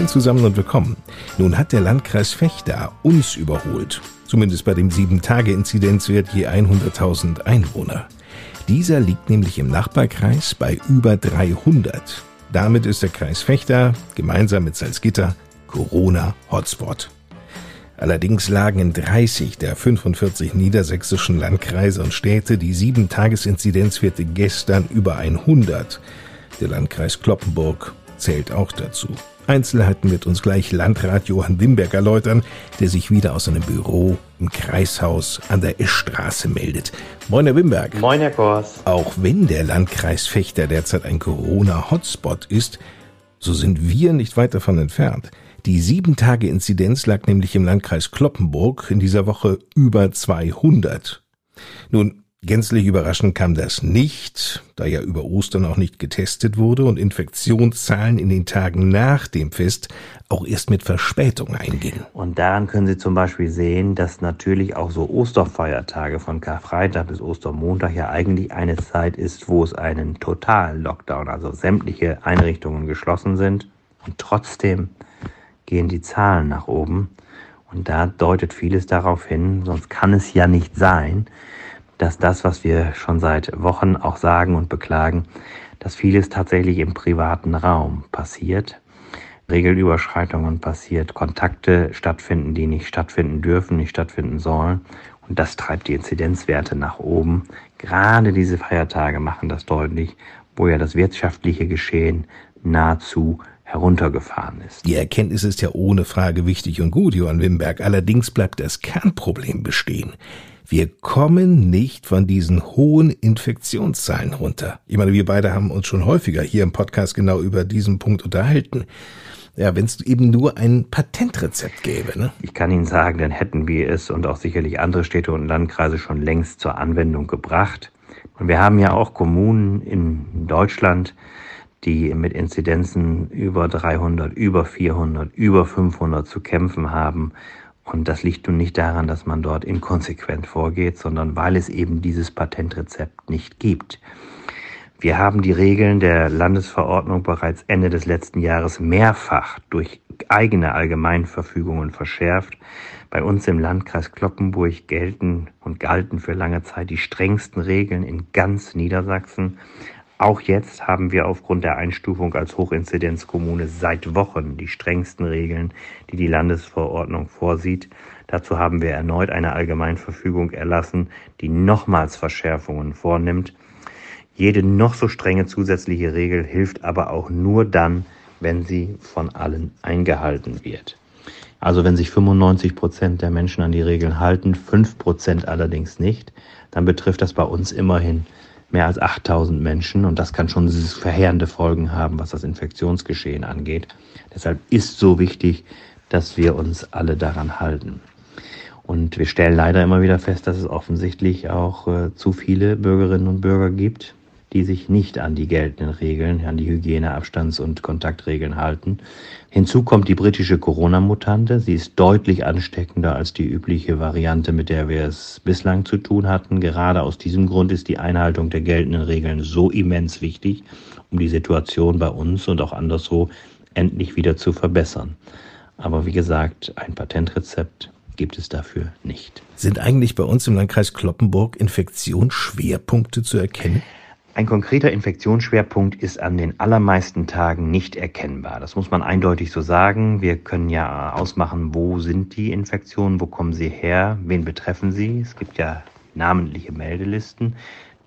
Moin zusammen und willkommen. Nun hat der Landkreis Fechter uns überholt, zumindest bei dem 7-Tage-Inzidenzwert je 100.000 Einwohner. Dieser liegt nämlich im Nachbarkreis bei über 300. Damit ist der Kreis Fechter gemeinsam mit Salzgitter Corona-Hotspot. Allerdings lagen in 30 der 45 niedersächsischen Landkreise und Städte die 7-Tages-Inzidenzwerte gestern über 100. Der Landkreis Kloppenburg zählt auch dazu. Einzelheiten wird uns gleich Landrat Johann Wimberg erläutern, der sich wieder aus seinem Büro im Kreishaus an der Eschstraße meldet. Moin, Herr Wimberg. Moin, Herr Kors. Auch wenn der Landkreis Fechter derzeit ein Corona-Hotspot ist, so sind wir nicht weit davon entfernt. Die Sieben-Tage-Inzidenz lag nämlich im Landkreis Kloppenburg in dieser Woche über 200. Nun, Gänzlich überraschend kam das nicht, da ja über Ostern auch nicht getestet wurde und Infektionszahlen in den Tagen nach dem Fest auch erst mit Verspätung eingingen. Und daran können Sie zum Beispiel sehen, dass natürlich auch so Osterfeiertage von Karfreitag bis Ostermontag ja eigentlich eine Zeit ist, wo es einen totalen Lockdown, also sämtliche Einrichtungen geschlossen sind. Und trotzdem gehen die Zahlen nach oben. Und da deutet vieles darauf hin, sonst kann es ja nicht sein, dass das, was wir schon seit Wochen auch sagen und beklagen, dass vieles tatsächlich im privaten Raum passiert, Regelüberschreitungen passiert, Kontakte stattfinden, die nicht stattfinden dürfen, nicht stattfinden sollen. Und das treibt die Inzidenzwerte nach oben. Gerade diese Feiertage machen das deutlich, wo ja das wirtschaftliche Geschehen nahezu heruntergefahren ist. Die Erkenntnis ist ja ohne Frage wichtig und gut, Johann Wimberg. Allerdings bleibt das Kernproblem bestehen. Wir kommen nicht von diesen hohen Infektionszahlen runter. Ich meine, wir beide haben uns schon häufiger hier im Podcast genau über diesen Punkt unterhalten. Ja, wenn es eben nur ein Patentrezept gäbe. Ne? Ich kann Ihnen sagen, dann hätten wir es und auch sicherlich andere Städte und Landkreise schon längst zur Anwendung gebracht. Und wir haben ja auch Kommunen in Deutschland, die mit Inzidenzen über 300, über 400, über 500 zu kämpfen haben und das liegt nun nicht daran, dass man dort inkonsequent vorgeht, sondern weil es eben dieses Patentrezept nicht gibt. Wir haben die Regeln der Landesverordnung bereits Ende des letzten Jahres mehrfach durch eigene Allgemeinverfügungen verschärft. Bei uns im Landkreis Kloppenburg gelten und galten für lange Zeit die strengsten Regeln in ganz Niedersachsen. Auch jetzt haben wir aufgrund der Einstufung als Hochinzidenzkommune seit Wochen die strengsten Regeln, die die Landesverordnung vorsieht. Dazu haben wir erneut eine Allgemeinverfügung erlassen, die nochmals Verschärfungen vornimmt. Jede noch so strenge zusätzliche Regel hilft aber auch nur dann, wenn sie von allen eingehalten wird. Also wenn sich 95 Prozent der Menschen an die Regeln halten, 5 Prozent allerdings nicht, dann betrifft das bei uns immerhin mehr als 8000 Menschen und das kann schon verheerende Folgen haben, was das Infektionsgeschehen angeht. Deshalb ist so wichtig, dass wir uns alle daran halten. Und wir stellen leider immer wieder fest, dass es offensichtlich auch äh, zu viele Bürgerinnen und Bürger gibt, die sich nicht an die geltenden Regeln, an die Hygieneabstands- und Kontaktregeln halten. Hinzu kommt die britische Corona-Mutante. Sie ist deutlich ansteckender als die übliche Variante, mit der wir es bislang zu tun hatten. Gerade aus diesem Grund ist die Einhaltung der geltenden Regeln so immens wichtig, um die Situation bei uns und auch anderswo endlich wieder zu verbessern. Aber wie gesagt, ein Patentrezept gibt es dafür nicht. Sind eigentlich bei uns im Landkreis Kloppenburg Infektionsschwerpunkte zu erkennen? Ein konkreter Infektionsschwerpunkt ist an den allermeisten Tagen nicht erkennbar. Das muss man eindeutig so sagen. Wir können ja ausmachen, wo sind die Infektionen, wo kommen sie her, wen betreffen sie. Es gibt ja namentliche Meldelisten,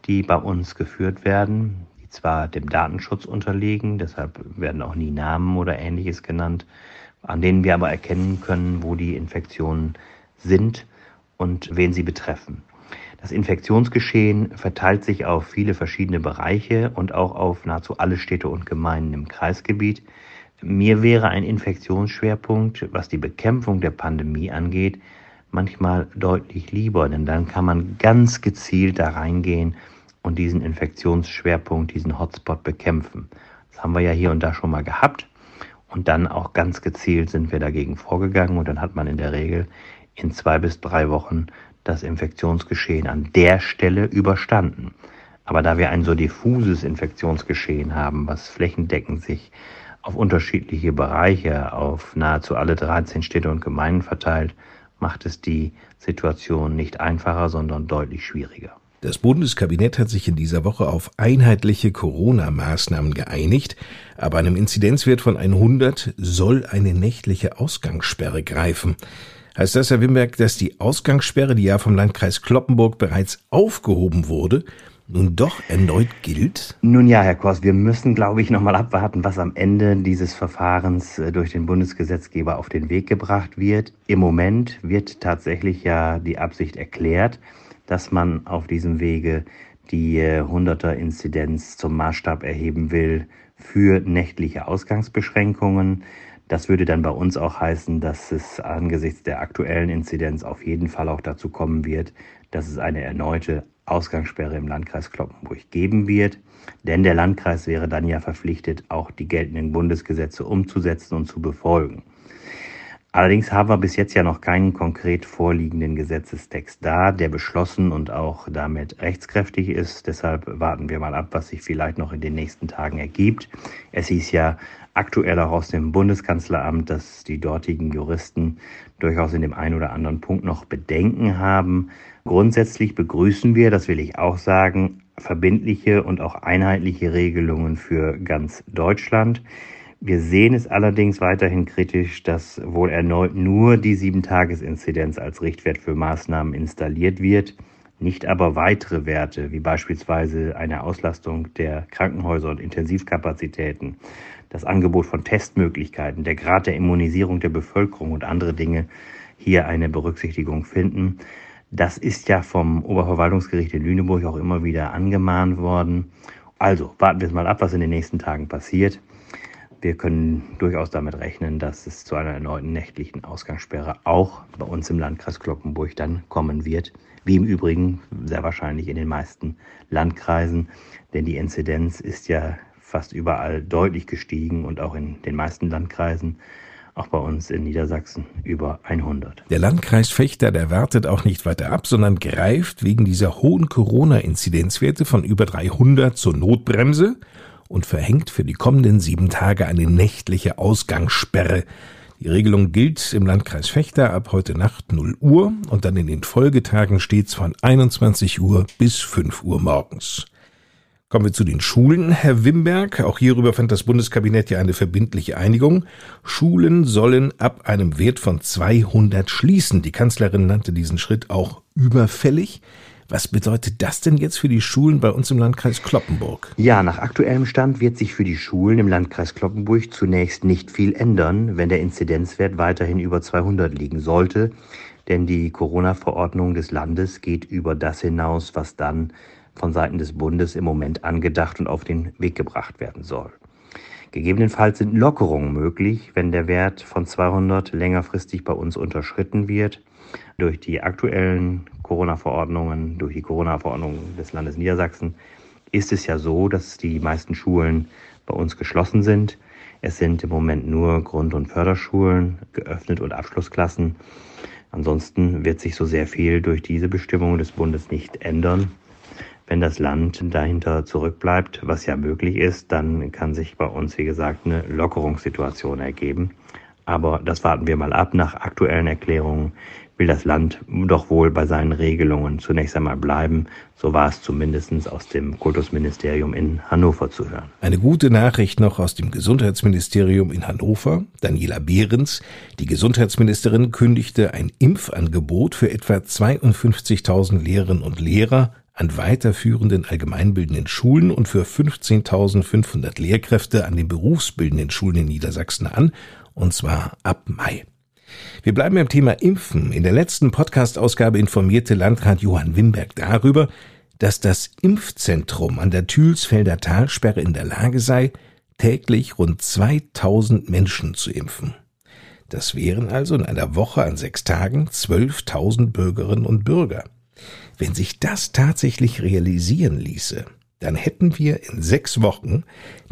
die bei uns geführt werden, die zwar dem Datenschutz unterliegen, deshalb werden auch nie Namen oder ähnliches genannt, an denen wir aber erkennen können, wo die Infektionen sind und wen sie betreffen. Das Infektionsgeschehen verteilt sich auf viele verschiedene Bereiche und auch auf nahezu alle Städte und Gemeinden im Kreisgebiet. Mir wäre ein Infektionsschwerpunkt, was die Bekämpfung der Pandemie angeht, manchmal deutlich lieber, denn dann kann man ganz gezielt da reingehen und diesen Infektionsschwerpunkt, diesen Hotspot bekämpfen. Das haben wir ja hier und da schon mal gehabt. Und dann auch ganz gezielt sind wir dagegen vorgegangen und dann hat man in der Regel in zwei bis drei Wochen das Infektionsgeschehen an der Stelle überstanden. Aber da wir ein so diffuses Infektionsgeschehen haben, was flächendeckend sich auf unterschiedliche Bereiche, auf nahezu alle 13 Städte und Gemeinden verteilt, macht es die Situation nicht einfacher, sondern deutlich schwieriger. Das Bundeskabinett hat sich in dieser Woche auf einheitliche Corona-Maßnahmen geeinigt, aber einem Inzidenzwert von 100 soll eine nächtliche Ausgangssperre greifen. Heißt das, Herr Wimberg, dass die Ausgangssperre, die ja vom Landkreis Kloppenburg bereits aufgehoben wurde, nun doch erneut gilt? Nun ja, Herr Kors, wir müssen, glaube ich, nochmal abwarten, was am Ende dieses Verfahrens äh, durch den Bundesgesetzgeber auf den Weg gebracht wird. Im Moment wird tatsächlich ja die Absicht erklärt, dass man auf diesem Wege die 100er äh, zum Maßstab erheben will für nächtliche Ausgangsbeschränkungen. Das würde dann bei uns auch heißen, dass es angesichts der aktuellen Inzidenz auf jeden Fall auch dazu kommen wird, dass es eine erneute Ausgangssperre im Landkreis Kloppenburg geben wird. Denn der Landkreis wäre dann ja verpflichtet, auch die geltenden Bundesgesetze umzusetzen und zu befolgen. Allerdings haben wir bis jetzt ja noch keinen konkret vorliegenden Gesetzestext da, der beschlossen und auch damit rechtskräftig ist. Deshalb warten wir mal ab, was sich vielleicht noch in den nächsten Tagen ergibt. Es hieß ja aktuell auch aus dem Bundeskanzleramt, dass die dortigen Juristen durchaus in dem einen oder anderen Punkt noch Bedenken haben. Grundsätzlich begrüßen wir, das will ich auch sagen, verbindliche und auch einheitliche Regelungen für ganz Deutschland. Wir sehen es allerdings weiterhin kritisch, dass wohl erneut nur die Sieben-Tages-Inzidenz als Richtwert für Maßnahmen installiert wird, nicht aber weitere Werte, wie beispielsweise eine Auslastung der Krankenhäuser und Intensivkapazitäten, das Angebot von Testmöglichkeiten, der Grad der Immunisierung der Bevölkerung und andere Dinge hier eine Berücksichtigung finden. Das ist ja vom Oberverwaltungsgericht in Lüneburg auch immer wieder angemahnt worden. Also warten wir es mal ab, was in den nächsten Tagen passiert. Wir können durchaus damit rechnen, dass es zu einer erneuten nächtlichen Ausgangssperre auch bei uns im Landkreis Glockenburg dann kommen wird, wie im Übrigen sehr wahrscheinlich in den meisten Landkreisen, denn die Inzidenz ist ja fast überall deutlich gestiegen und auch in den meisten Landkreisen auch bei uns in Niedersachsen über 100. Der Landkreis Fechter, der wartet auch nicht weiter ab, sondern greift wegen dieser hohen Corona-Inzidenzwerte von über 300 zur Notbremse und verhängt für die kommenden sieben Tage eine nächtliche Ausgangssperre. Die Regelung gilt im Landkreis Fechter ab heute Nacht 0 Uhr und dann in den Folgetagen stets von 21 Uhr bis 5 Uhr morgens. Kommen wir zu den Schulen, Herr Wimberg. Auch hierüber fand das Bundeskabinett ja eine verbindliche Einigung. Schulen sollen ab einem Wert von 200 schließen. Die Kanzlerin nannte diesen Schritt auch überfällig. Was bedeutet das denn jetzt für die Schulen bei uns im Landkreis Kloppenburg? Ja, nach aktuellem Stand wird sich für die Schulen im Landkreis Kloppenburg zunächst nicht viel ändern, wenn der Inzidenzwert weiterhin über 200 liegen sollte. Denn die Corona-Verordnung des Landes geht über das hinaus, was dann von Seiten des Bundes im Moment angedacht und auf den Weg gebracht werden soll. Gegebenenfalls sind Lockerungen möglich, wenn der Wert von 200 längerfristig bei uns unterschritten wird durch die aktuellen Corona-Verordnungen, durch die Corona-Verordnung des Landes Niedersachsen, ist es ja so, dass die meisten Schulen bei uns geschlossen sind. Es sind im Moment nur Grund- und Förderschulen geöffnet und Abschlussklassen. Ansonsten wird sich so sehr viel durch diese Bestimmungen des Bundes nicht ändern. Wenn das Land dahinter zurückbleibt, was ja möglich ist, dann kann sich bei uns, wie gesagt, eine Lockerungssituation ergeben. Aber das warten wir mal ab. Nach aktuellen Erklärungen will das Land doch wohl bei seinen Regelungen zunächst einmal bleiben. So war es zumindest aus dem Kultusministerium in Hannover zu hören. Eine gute Nachricht noch aus dem Gesundheitsministerium in Hannover. Daniela Behrens, die Gesundheitsministerin, kündigte ein Impfangebot für etwa 52.000 Lehrerinnen und Lehrer an weiterführenden allgemeinbildenden Schulen und für 15.500 Lehrkräfte an den berufsbildenden Schulen in Niedersachsen an, und zwar ab Mai. Wir bleiben beim Thema Impfen. In der letzten Podcast-Ausgabe informierte Landrat Johann Wimberg darüber, dass das Impfzentrum an der Thülsfelder Talsperre in der Lage sei, täglich rund 2000 Menschen zu impfen. Das wären also in einer Woche an sechs Tagen 12.000 Bürgerinnen und Bürger. Wenn sich das tatsächlich realisieren ließe, dann hätten wir in sechs Wochen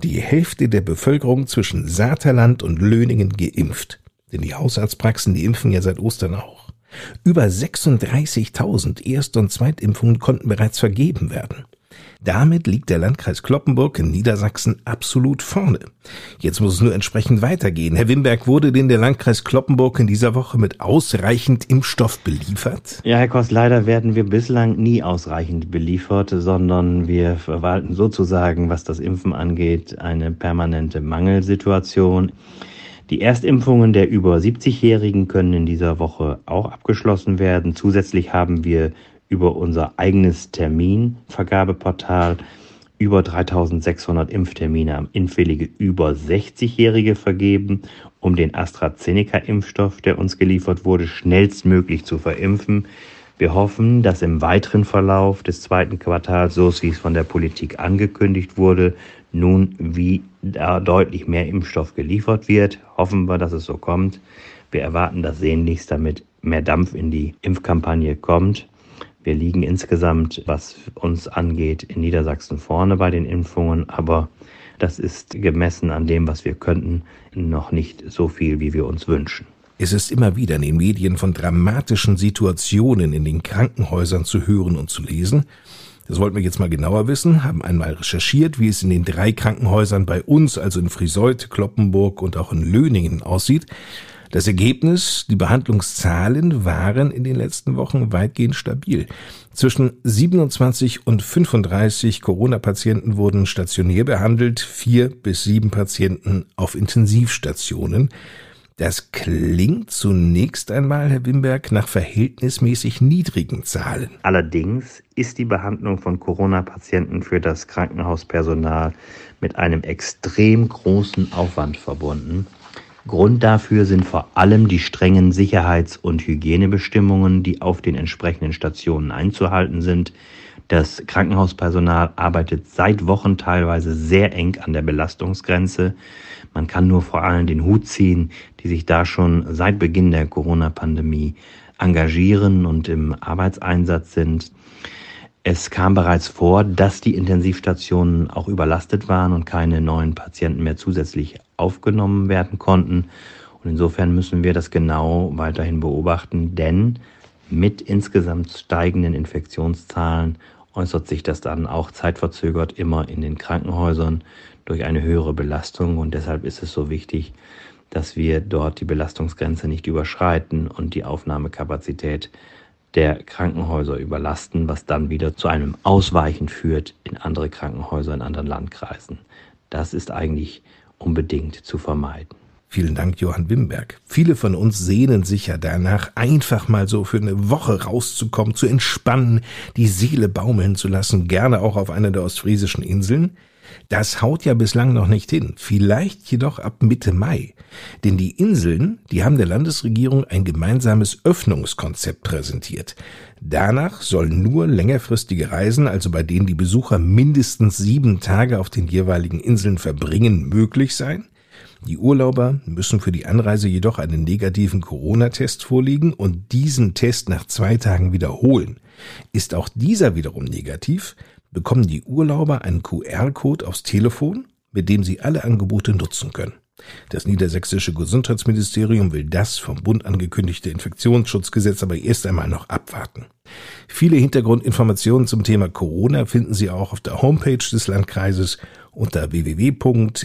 die Hälfte der Bevölkerung zwischen Saterland und Löningen geimpft. Denn die Hausarztpraxen, die impfen ja seit Ostern auch. Über 36.000 Erst- und Zweitimpfungen konnten bereits vergeben werden. Damit liegt der Landkreis Kloppenburg in Niedersachsen absolut vorne. Jetzt muss es nur entsprechend weitergehen. Herr Wimberg, wurde denn der Landkreis Kloppenburg in dieser Woche mit ausreichend Impfstoff beliefert? Ja, Herr Kost, leider werden wir bislang nie ausreichend beliefert, sondern wir verwalten sozusagen, was das Impfen angeht, eine permanente Mangelsituation. Die Erstimpfungen der über 70-Jährigen können in dieser Woche auch abgeschlossen werden. Zusätzlich haben wir über unser eigenes Terminvergabeportal über 3600 Impftermine am Impfwillige über 60-Jährige vergeben, um den AstraZeneca-Impfstoff, der uns geliefert wurde, schnellstmöglich zu verimpfen. Wir hoffen, dass im weiteren Verlauf des zweiten Quartals, so wie es von der Politik angekündigt wurde, nun wie da deutlich mehr Impfstoff geliefert wird. Hoffen wir, dass es so kommt. Wir erwarten das sehnlichst, damit mehr Dampf in die Impfkampagne kommt. Wir liegen insgesamt, was uns angeht, in Niedersachsen vorne bei den Impfungen, aber das ist gemessen an dem, was wir könnten, noch nicht so viel, wie wir uns wünschen. Es ist immer wieder in den Medien von dramatischen Situationen in den Krankenhäusern zu hören und zu lesen. Das wollten wir jetzt mal genauer wissen, haben einmal recherchiert, wie es in den drei Krankenhäusern bei uns, also in Friseut, Kloppenburg und auch in Löningen aussieht. Das Ergebnis, die Behandlungszahlen waren in den letzten Wochen weitgehend stabil. Zwischen 27 und 35 Corona-Patienten wurden stationär behandelt, vier bis sieben Patienten auf Intensivstationen. Das klingt zunächst einmal, Herr Wimberg, nach verhältnismäßig niedrigen Zahlen. Allerdings ist die Behandlung von Corona-Patienten für das Krankenhauspersonal mit einem extrem großen Aufwand verbunden. Grund dafür sind vor allem die strengen Sicherheits- und Hygienebestimmungen, die auf den entsprechenden Stationen einzuhalten sind. Das Krankenhauspersonal arbeitet seit Wochen teilweise sehr eng an der Belastungsgrenze. Man kann nur vor allem den Hut ziehen, die sich da schon seit Beginn der Corona-Pandemie engagieren und im Arbeitseinsatz sind. Es kam bereits vor, dass die Intensivstationen auch überlastet waren und keine neuen Patienten mehr zusätzlich aufgenommen werden konnten. Und insofern müssen wir das genau weiterhin beobachten, denn mit insgesamt steigenden Infektionszahlen äußert sich das dann auch zeitverzögert immer in den Krankenhäusern durch eine höhere Belastung. Und deshalb ist es so wichtig, dass wir dort die Belastungsgrenze nicht überschreiten und die Aufnahmekapazität der Krankenhäuser überlasten, was dann wieder zu einem Ausweichen führt in andere Krankenhäuser in anderen Landkreisen. Das ist eigentlich unbedingt zu vermeiden. Vielen Dank, Johann Wimberg. Viele von uns sehnen sich ja danach, einfach mal so für eine Woche rauszukommen, zu entspannen, die Seele baumeln zu lassen, gerne auch auf einer der ostfriesischen Inseln. Das haut ja bislang noch nicht hin, vielleicht jedoch ab Mitte Mai. Denn die Inseln, die haben der Landesregierung ein gemeinsames Öffnungskonzept präsentiert. Danach sollen nur längerfristige Reisen, also bei denen die Besucher mindestens sieben Tage auf den jeweiligen Inseln verbringen, möglich sein. Die Urlauber müssen für die Anreise jedoch einen negativen Corona-Test vorlegen und diesen Test nach zwei Tagen wiederholen. Ist auch dieser wiederum negativ, bekommen die Urlauber einen QR-Code aufs Telefon, mit dem sie alle Angebote nutzen können. Das niedersächsische Gesundheitsministerium will das vom Bund angekündigte Infektionsschutzgesetz aber erst einmal noch abwarten. Viele Hintergrundinformationen zum Thema Corona finden Sie auch auf der Homepage des Landkreises unter www.lkclp.de.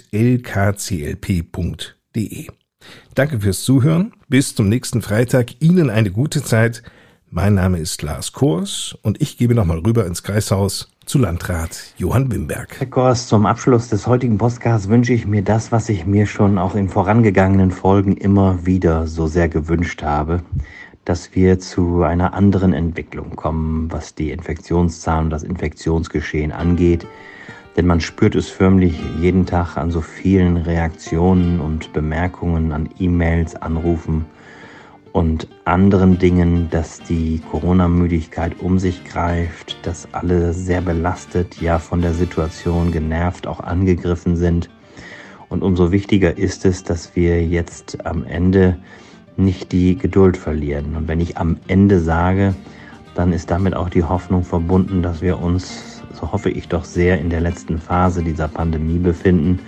Danke fürs Zuhören. Bis zum nächsten Freitag. Ihnen eine gute Zeit. Mein Name ist Lars Kors und ich gebe nochmal rüber ins Kreishaus zu Landrat Johann Wimberg. Herr Kors, zum Abschluss des heutigen Podcasts wünsche ich mir das, was ich mir schon auch in vorangegangenen Folgen immer wieder so sehr gewünscht habe, dass wir zu einer anderen Entwicklung kommen, was die Infektionszahlen und das Infektionsgeschehen angeht. Denn man spürt es förmlich jeden Tag an so vielen Reaktionen und Bemerkungen, an E-Mails, Anrufen und anderen Dingen, dass die Corona-Müdigkeit um sich greift, dass alle sehr belastet, ja von der Situation genervt, auch angegriffen sind. Und umso wichtiger ist es, dass wir jetzt am Ende nicht die Geduld verlieren. Und wenn ich am Ende sage, dann ist damit auch die Hoffnung verbunden, dass wir uns, so hoffe ich doch sehr, in der letzten Phase dieser Pandemie befinden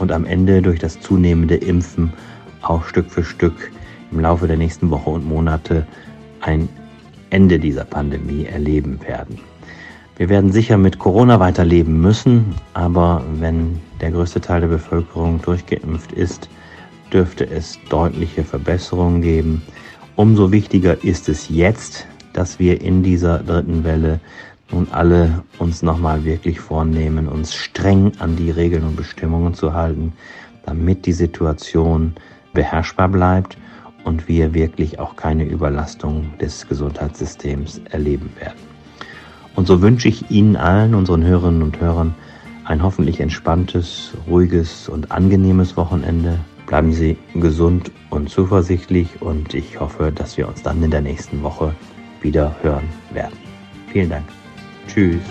und am Ende durch das zunehmende Impfen auch Stück für Stück im Laufe der nächsten Woche und Monate ein Ende dieser Pandemie erleben werden. Wir werden sicher mit Corona weiterleben müssen, aber wenn der größte Teil der Bevölkerung durchgeimpft ist, dürfte es deutliche Verbesserungen geben. Umso wichtiger ist es jetzt, dass wir in dieser dritten Welle nun alle uns nochmal wirklich vornehmen, uns streng an die Regeln und Bestimmungen zu halten, damit die Situation beherrschbar bleibt und wir wirklich auch keine Überlastung des Gesundheitssystems erleben werden. Und so wünsche ich Ihnen allen, unseren Hörerinnen und Hörern, ein hoffentlich entspanntes, ruhiges und angenehmes Wochenende. Bleiben Sie gesund und zuversichtlich und ich hoffe, dass wir uns dann in der nächsten Woche wieder hören werden. Vielen Dank. Tschüss.